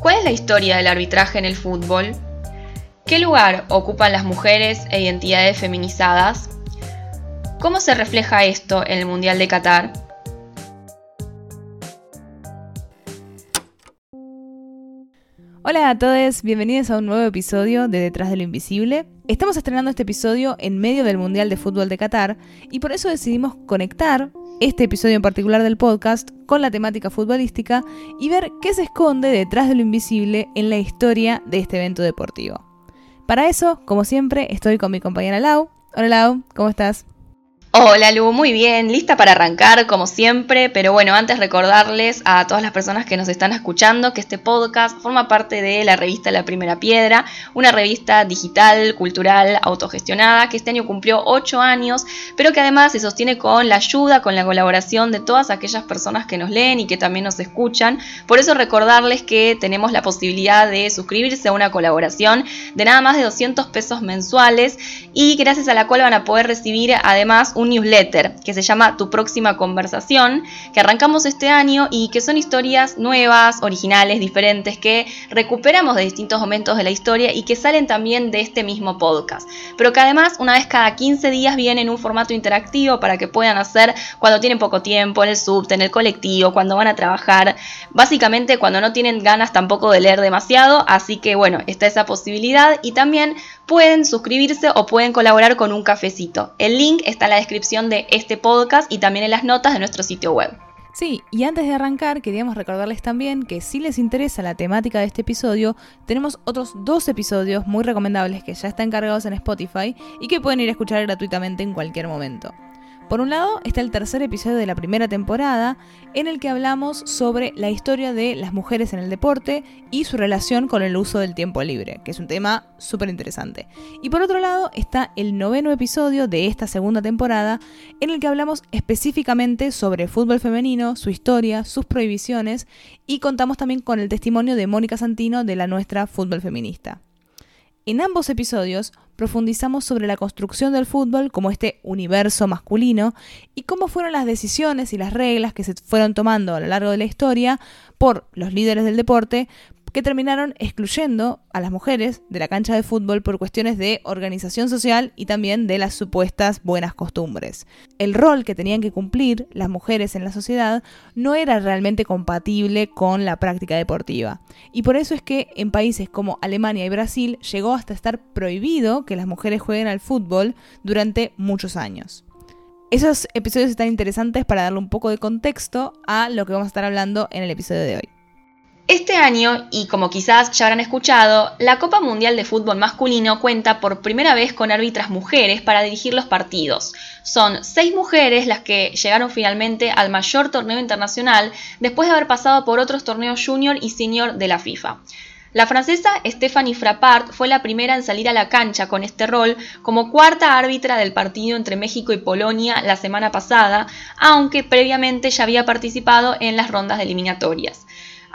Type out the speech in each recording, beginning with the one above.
¿Cuál es la historia del arbitraje en el fútbol? ¿Qué lugar ocupan las mujeres e identidades feminizadas? ¿Cómo se refleja esto en el Mundial de Qatar? Hola a todos, bienvenidos a un nuevo episodio de Detrás de lo Invisible. Estamos estrenando este episodio en medio del Mundial de Fútbol de Qatar y por eso decidimos conectar este episodio en particular del podcast con la temática futbolística y ver qué se esconde detrás de lo invisible en la historia de este evento deportivo. Para eso, como siempre, estoy con mi compañera Lau. Hola Lau, ¿cómo estás? Hola Lu, muy bien, lista para arrancar como siempre, pero bueno, antes recordarles a todas las personas que nos están escuchando que este podcast forma parte de la revista La Primera Piedra, una revista digital, cultural, autogestionada, que este año cumplió 8 años, pero que además se sostiene con la ayuda, con la colaboración de todas aquellas personas que nos leen y que también nos escuchan. Por eso recordarles que tenemos la posibilidad de suscribirse a una colaboración de nada más de 200 pesos mensuales y gracias a la cual van a poder recibir además un newsletter que se llama Tu próxima conversación, que arrancamos este año y que son historias nuevas, originales, diferentes, que recuperamos de distintos momentos de la historia y que salen también de este mismo podcast. Pero que además una vez cada 15 días vienen en un formato interactivo para que puedan hacer cuando tienen poco tiempo, en el subte, en el colectivo, cuando van a trabajar, básicamente cuando no tienen ganas tampoco de leer demasiado, así que bueno, está esa posibilidad y también pueden suscribirse o pueden colaborar con un cafecito. El link está en la descripción de este podcast y también en las notas de nuestro sitio web. Sí, y antes de arrancar queríamos recordarles también que si les interesa la temática de este episodio, tenemos otros dos episodios muy recomendables que ya están cargados en Spotify y que pueden ir a escuchar gratuitamente en cualquier momento. Por un lado está el tercer episodio de la primera temporada en el que hablamos sobre la historia de las mujeres en el deporte y su relación con el uso del tiempo libre, que es un tema súper interesante. Y por otro lado está el noveno episodio de esta segunda temporada en el que hablamos específicamente sobre fútbol femenino, su historia, sus prohibiciones y contamos también con el testimonio de Mónica Santino de la nuestra fútbol feminista. En ambos episodios profundizamos sobre la construcción del fútbol como este universo masculino y cómo fueron las decisiones y las reglas que se fueron tomando a lo largo de la historia por los líderes del deporte que terminaron excluyendo a las mujeres de la cancha de fútbol por cuestiones de organización social y también de las supuestas buenas costumbres. El rol que tenían que cumplir las mujeres en la sociedad no era realmente compatible con la práctica deportiva. Y por eso es que en países como Alemania y Brasil llegó hasta estar prohibido que las mujeres jueguen al fútbol durante muchos años. Esos episodios están interesantes para darle un poco de contexto a lo que vamos a estar hablando en el episodio de hoy. Este año, y como quizás ya habrán escuchado, la Copa Mundial de Fútbol Masculino cuenta por primera vez con árbitras mujeres para dirigir los partidos. Son seis mujeres las que llegaron finalmente al mayor torneo internacional después de haber pasado por otros torneos junior y senior de la FIFA. La francesa Stephanie Frappart fue la primera en salir a la cancha con este rol como cuarta árbitra del partido entre México y Polonia la semana pasada, aunque previamente ya había participado en las rondas de eliminatorias.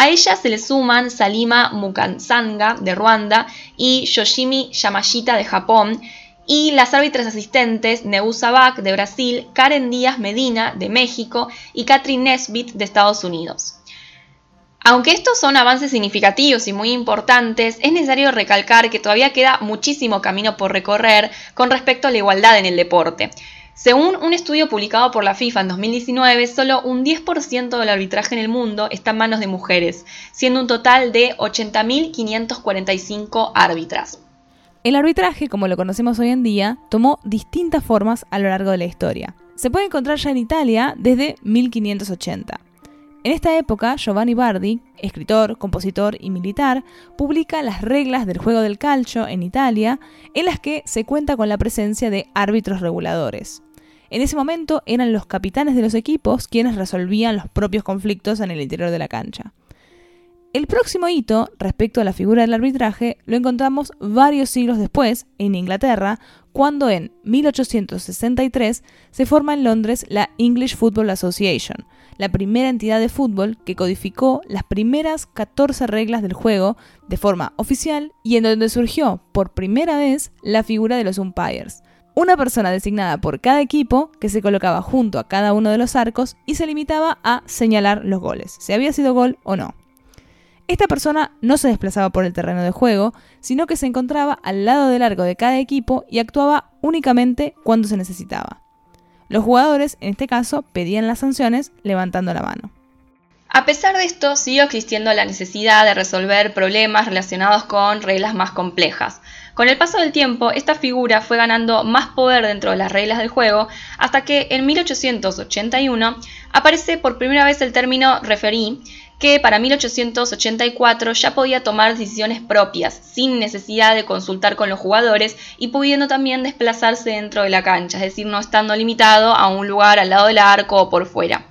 A ella se le suman Salima Mukansanga de Ruanda y Yoshimi Yamashita de Japón, y las árbitras asistentes Nebusa Bach de Brasil, Karen Díaz Medina de México y Catherine Nesbitt de Estados Unidos. Aunque estos son avances significativos y muy importantes, es necesario recalcar que todavía queda muchísimo camino por recorrer con respecto a la igualdad en el deporte. Según un estudio publicado por la FIFA en 2019, solo un 10% del arbitraje en el mundo está en manos de mujeres, siendo un total de 80.545 árbitras. El arbitraje, como lo conocemos hoy en día, tomó distintas formas a lo largo de la historia. Se puede encontrar ya en Italia desde 1580. En esta época, Giovanni Bardi, escritor, compositor y militar, publica las reglas del juego del calcio en Italia, en las que se cuenta con la presencia de árbitros reguladores. En ese momento eran los capitanes de los equipos quienes resolvían los propios conflictos en el interior de la cancha. El próximo hito respecto a la figura del arbitraje lo encontramos varios siglos después, en Inglaterra, cuando en 1863 se forma en Londres la English Football Association, la primera entidad de fútbol que codificó las primeras 14 reglas del juego de forma oficial y en donde surgió por primera vez la figura de los umpires, una persona designada por cada equipo que se colocaba junto a cada uno de los arcos y se limitaba a señalar los goles, si había sido gol o no. Esta persona no se desplazaba por el terreno de juego, sino que se encontraba al lado del arco de cada equipo y actuaba únicamente cuando se necesitaba. Los jugadores, en este caso, pedían las sanciones levantando la mano. A pesar de esto, siguió existiendo la necesidad de resolver problemas relacionados con reglas más complejas. Con el paso del tiempo, esta figura fue ganando más poder dentro de las reglas del juego, hasta que en 1881 aparece por primera vez el término referee, que para 1884 ya podía tomar decisiones propias, sin necesidad de consultar con los jugadores y pudiendo también desplazarse dentro de la cancha, es decir, no estando limitado a un lugar al lado del arco o por fuera.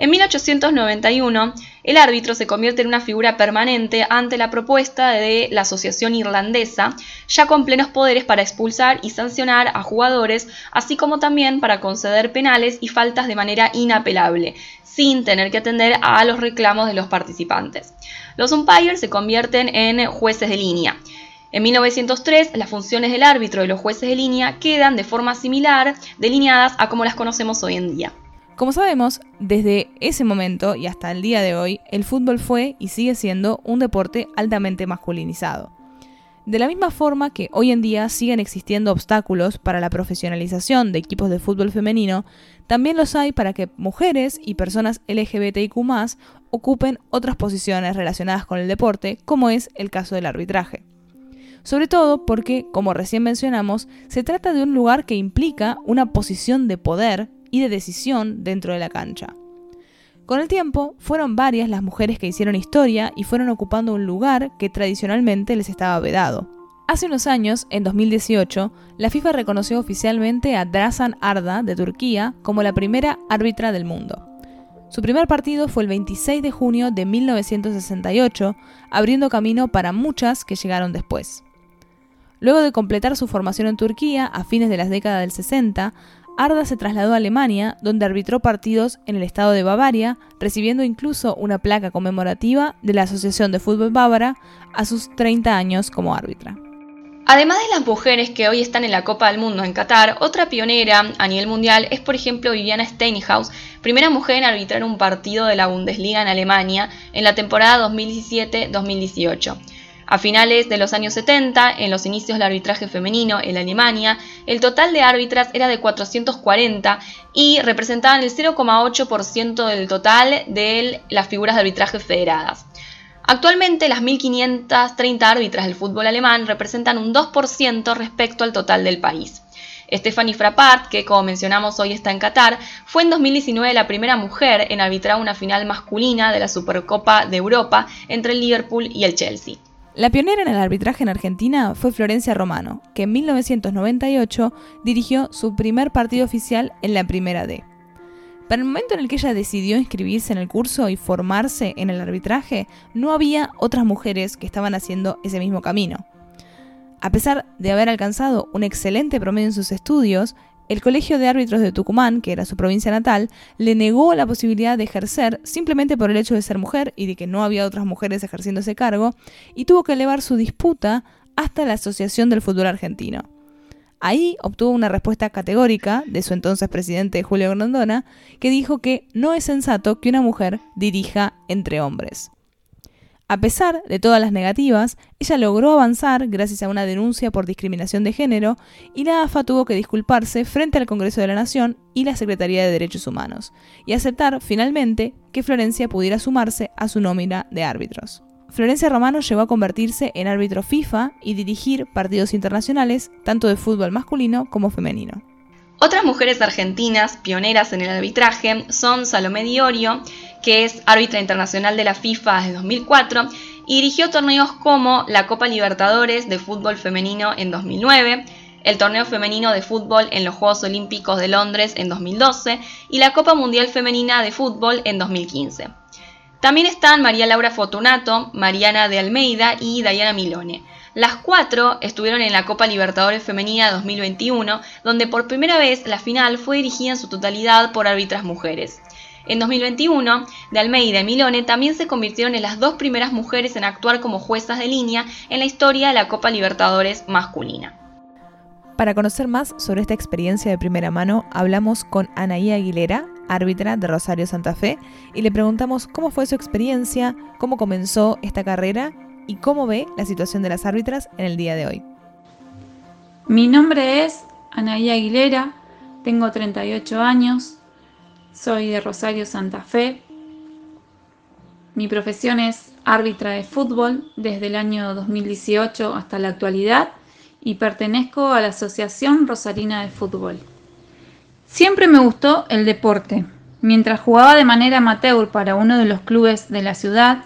En 1891, el árbitro se convierte en una figura permanente ante la propuesta de la Asociación Irlandesa, ya con plenos poderes para expulsar y sancionar a jugadores, así como también para conceder penales y faltas de manera inapelable, sin tener que atender a los reclamos de los participantes. Los umpires se convierten en jueces de línea. En 1903, las funciones del árbitro y los jueces de línea quedan de forma similar delineadas a como las conocemos hoy en día. Como sabemos, desde ese momento y hasta el día de hoy, el fútbol fue y sigue siendo un deporte altamente masculinizado. De la misma forma que hoy en día siguen existiendo obstáculos para la profesionalización de equipos de fútbol femenino, también los hay para que mujeres y personas LGBTIQ ocupen otras posiciones relacionadas con el deporte, como es el caso del arbitraje. Sobre todo porque, como recién mencionamos, se trata de un lugar que implica una posición de poder y de decisión dentro de la cancha. Con el tiempo, fueron varias las mujeres que hicieron historia y fueron ocupando un lugar que tradicionalmente les estaba vedado. Hace unos años, en 2018, la FIFA reconoció oficialmente a Drasan Arda de Turquía como la primera árbitra del mundo. Su primer partido fue el 26 de junio de 1968, abriendo camino para muchas que llegaron después. Luego de completar su formación en Turquía a fines de las décadas del 60, Arda se trasladó a Alemania, donde arbitró partidos en el estado de Bavaria, recibiendo incluso una placa conmemorativa de la Asociación de Fútbol Bávara a sus 30 años como árbitra. Además de las mujeres que hoy están en la Copa del Mundo en Qatar, otra pionera a nivel mundial es por ejemplo Viviana Steinhaus, primera mujer en arbitrar un partido de la Bundesliga en Alemania en la temporada 2017-2018. A finales de los años 70, en los inicios del arbitraje femenino en Alemania, el total de árbitras era de 440 y representaban el 0,8% del total de las figuras de arbitraje federadas. Actualmente las 1.530 árbitras del fútbol alemán representan un 2% respecto al total del país. Stephanie Frappart, que como mencionamos hoy está en Qatar, fue en 2019 la primera mujer en arbitrar una final masculina de la Supercopa de Europa entre el Liverpool y el Chelsea. La pionera en el arbitraje en Argentina fue Florencia Romano, que en 1998 dirigió su primer partido oficial en la Primera D. Para el momento en el que ella decidió inscribirse en el curso y formarse en el arbitraje, no había otras mujeres que estaban haciendo ese mismo camino. A pesar de haber alcanzado un excelente promedio en sus estudios, el Colegio de Árbitros de Tucumán, que era su provincia natal, le negó la posibilidad de ejercer simplemente por el hecho de ser mujer y de que no había otras mujeres ejerciendo ese cargo, y tuvo que elevar su disputa hasta la Asociación del Fútbol Argentino. Ahí obtuvo una respuesta categórica de su entonces presidente Julio Grondona, que dijo que no es sensato que una mujer dirija entre hombres. A pesar de todas las negativas, ella logró avanzar gracias a una denuncia por discriminación de género y la AFA tuvo que disculparse frente al Congreso de la Nación y la Secretaría de Derechos Humanos, y aceptar finalmente que Florencia pudiera sumarse a su nómina de árbitros. Florencia Romano llegó a convertirse en árbitro FIFA y dirigir partidos internacionales, tanto de fútbol masculino como femenino. Otras mujeres argentinas pioneras en el arbitraje son Salomé Diorio, que es árbitra internacional de la FIFA desde 2004 y dirigió torneos como la Copa Libertadores de fútbol femenino en 2009, el torneo femenino de fútbol en los Juegos Olímpicos de Londres en 2012 y la Copa Mundial Femenina de Fútbol en 2015. También están María Laura Fortunato, Mariana de Almeida y Diana Milone. Las cuatro estuvieron en la Copa Libertadores Femenina 2021, donde por primera vez la final fue dirigida en su totalidad por árbitras mujeres. En 2021, de Almeida y Milone también se convirtieron en las dos primeras mujeres en actuar como juezas de línea en la historia de la Copa Libertadores masculina. Para conocer más sobre esta experiencia de primera mano, hablamos con Anaí Aguilera, árbitra de Rosario Santa Fe, y le preguntamos cómo fue su experiencia, cómo comenzó esta carrera y cómo ve la situación de las árbitras en el día de hoy. Mi nombre es Anaí Aguilera, tengo 38 años, soy de Rosario Santa Fe. Mi profesión es árbitra de fútbol desde el año 2018 hasta la actualidad y pertenezco a la Asociación Rosarina de Fútbol. Siempre me gustó el deporte. Mientras jugaba de manera amateur para uno de los clubes de la ciudad,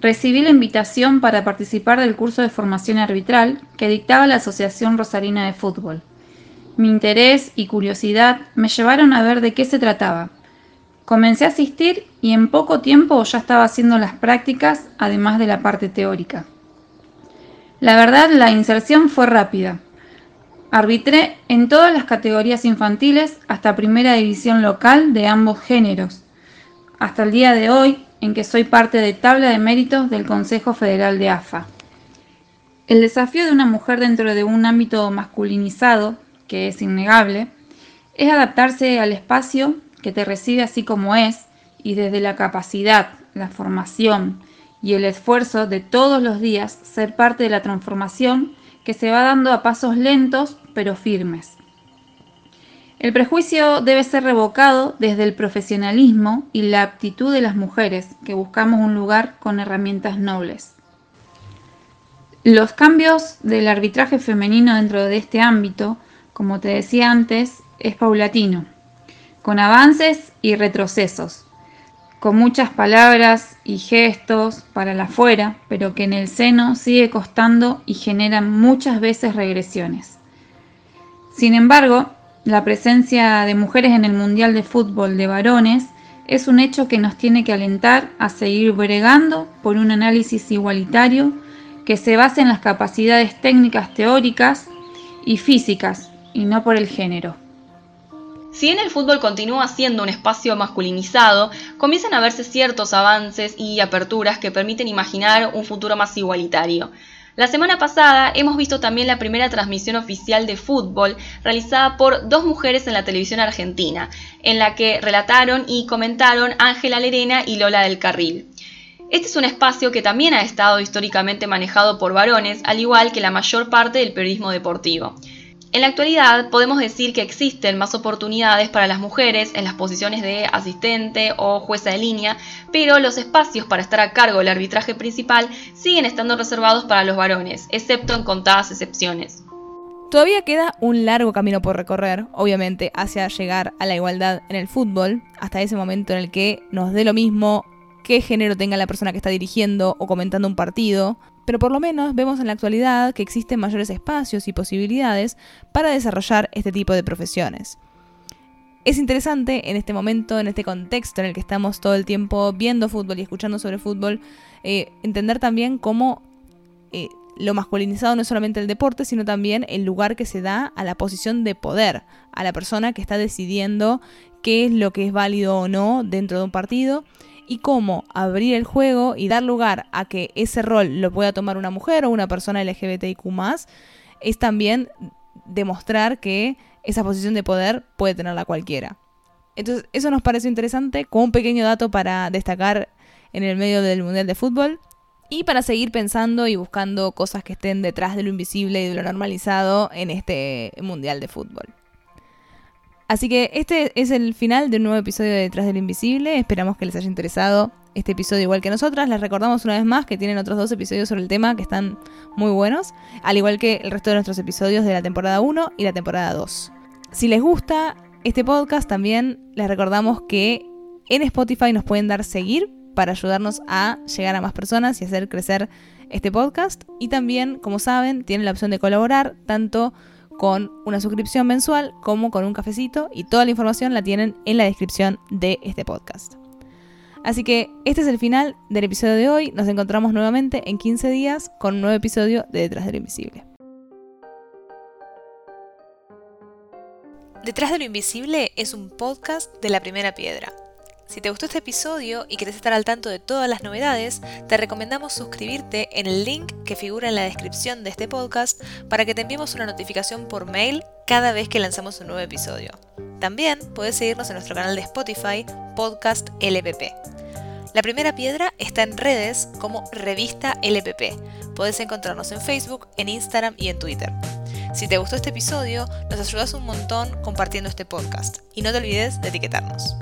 recibí la invitación para participar del curso de formación arbitral que dictaba la Asociación Rosarina de Fútbol. Mi interés y curiosidad me llevaron a ver de qué se trataba. Comencé a asistir y en poco tiempo ya estaba haciendo las prácticas, además de la parte teórica. La verdad, la inserción fue rápida. Arbitré en todas las categorías infantiles hasta primera división local de ambos géneros, hasta el día de hoy en que soy parte de tabla de méritos del Consejo Federal de AFA. El desafío de una mujer dentro de un ámbito masculinizado, que es innegable, es adaptarse al espacio que te recibe así como es y desde la capacidad, la formación, y el esfuerzo de todos los días ser parte de la transformación que se va dando a pasos lentos pero firmes. El prejuicio debe ser revocado desde el profesionalismo y la aptitud de las mujeres que buscamos un lugar con herramientas nobles. Los cambios del arbitraje femenino dentro de este ámbito, como te decía antes, es paulatino, con avances y retrocesos, con muchas palabras y gestos para la afuera, pero que en el seno sigue costando y genera muchas veces regresiones. Sin embargo, la presencia de mujeres en el Mundial de Fútbol de varones es un hecho que nos tiene que alentar a seguir bregando por un análisis igualitario que se base en las capacidades técnicas teóricas y físicas y no por el género. Si bien el fútbol continúa siendo un espacio masculinizado, comienzan a verse ciertos avances y aperturas que permiten imaginar un futuro más igualitario. La semana pasada hemos visto también la primera transmisión oficial de fútbol realizada por dos mujeres en la televisión argentina, en la que relataron y comentaron Ángela Lerena y Lola del Carril. Este es un espacio que también ha estado históricamente manejado por varones, al igual que la mayor parte del periodismo deportivo. En la actualidad podemos decir que existen más oportunidades para las mujeres en las posiciones de asistente o jueza de línea, pero los espacios para estar a cargo del arbitraje principal siguen estando reservados para los varones, excepto en contadas excepciones. Todavía queda un largo camino por recorrer, obviamente, hacia llegar a la igualdad en el fútbol, hasta ese momento en el que nos dé lo mismo qué género tenga la persona que está dirigiendo o comentando un partido, pero por lo menos vemos en la actualidad que existen mayores espacios y posibilidades para desarrollar este tipo de profesiones. Es interesante en este momento, en este contexto en el que estamos todo el tiempo viendo fútbol y escuchando sobre fútbol, eh, entender también cómo eh, lo masculinizado no es solamente el deporte, sino también el lugar que se da a la posición de poder, a la persona que está decidiendo qué es lo que es válido o no dentro de un partido y cómo abrir el juego y dar lugar a que ese rol lo pueda tomar una mujer o una persona LGBTIQ es también demostrar que esa posición de poder puede tenerla cualquiera. Entonces, eso nos parece interesante como un pequeño dato para destacar en el medio del Mundial de Fútbol y para seguir pensando y buscando cosas que estén detrás de lo invisible y de lo normalizado en este Mundial de Fútbol. Así que este es el final de un nuevo episodio de Detrás del Invisible. Esperamos que les haya interesado este episodio igual que nosotras. Les recordamos una vez más que tienen otros dos episodios sobre el tema que están muy buenos, al igual que el resto de nuestros episodios de la temporada 1 y la temporada 2. Si les gusta este podcast, también les recordamos que en Spotify nos pueden dar seguir para ayudarnos a llegar a más personas y hacer crecer este podcast. Y también, como saben, tienen la opción de colaborar tanto con una suscripción mensual como con un cafecito y toda la información la tienen en la descripción de este podcast. Así que este es el final del episodio de hoy. Nos encontramos nuevamente en 15 días con un nuevo episodio de Detrás de lo Invisible. Detrás de lo Invisible es un podcast de la primera piedra. Si te gustó este episodio y querés estar al tanto de todas las novedades, te recomendamos suscribirte en el link que figura en la descripción de este podcast para que te enviemos una notificación por mail cada vez que lanzamos un nuevo episodio. También puedes seguirnos en nuestro canal de Spotify, Podcast LPP. La primera piedra está en redes como Revista LPP. Puedes encontrarnos en Facebook, en Instagram y en Twitter. Si te gustó este episodio, nos ayudas un montón compartiendo este podcast y no te olvides de etiquetarnos.